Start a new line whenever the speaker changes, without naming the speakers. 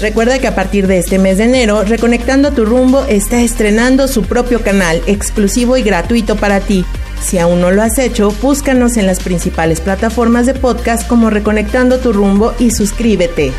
Recuerda que a partir de este mes de enero, Reconectando tu rumbo está estrenando su propio canal, exclusivo y gratuito para ti. Si aún no lo has hecho, búscanos en las principales plataformas de podcast como Reconectando tu rumbo y suscríbete.